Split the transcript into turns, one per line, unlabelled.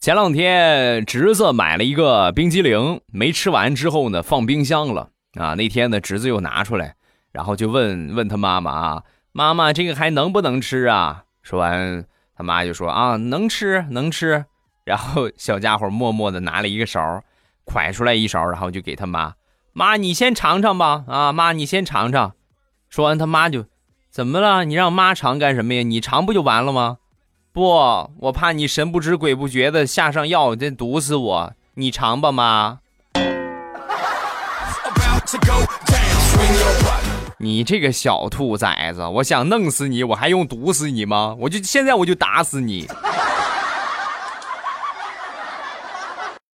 前两天侄子买了一个冰激凌，没吃完之后呢，放冰箱了啊。那天呢，侄子又拿出来，然后就问问他妈妈啊：“妈妈，这个还能不能吃啊？”说完，他妈就说：“啊，能吃，能吃。”然后小家伙默默的拿了一个勺，蒯出来一勺，然后就给他妈：“妈，你先尝尝吧。”啊，妈，你先尝尝。说完，他妈就：“怎么了？你让妈尝干什么呀？你尝不就完了吗？”不，我怕你神不知鬼不觉的下上药，这毒死我。你尝吧，妈。你这个小兔崽子，我想弄死你，我还用毒死你吗？我就现在我就打死你。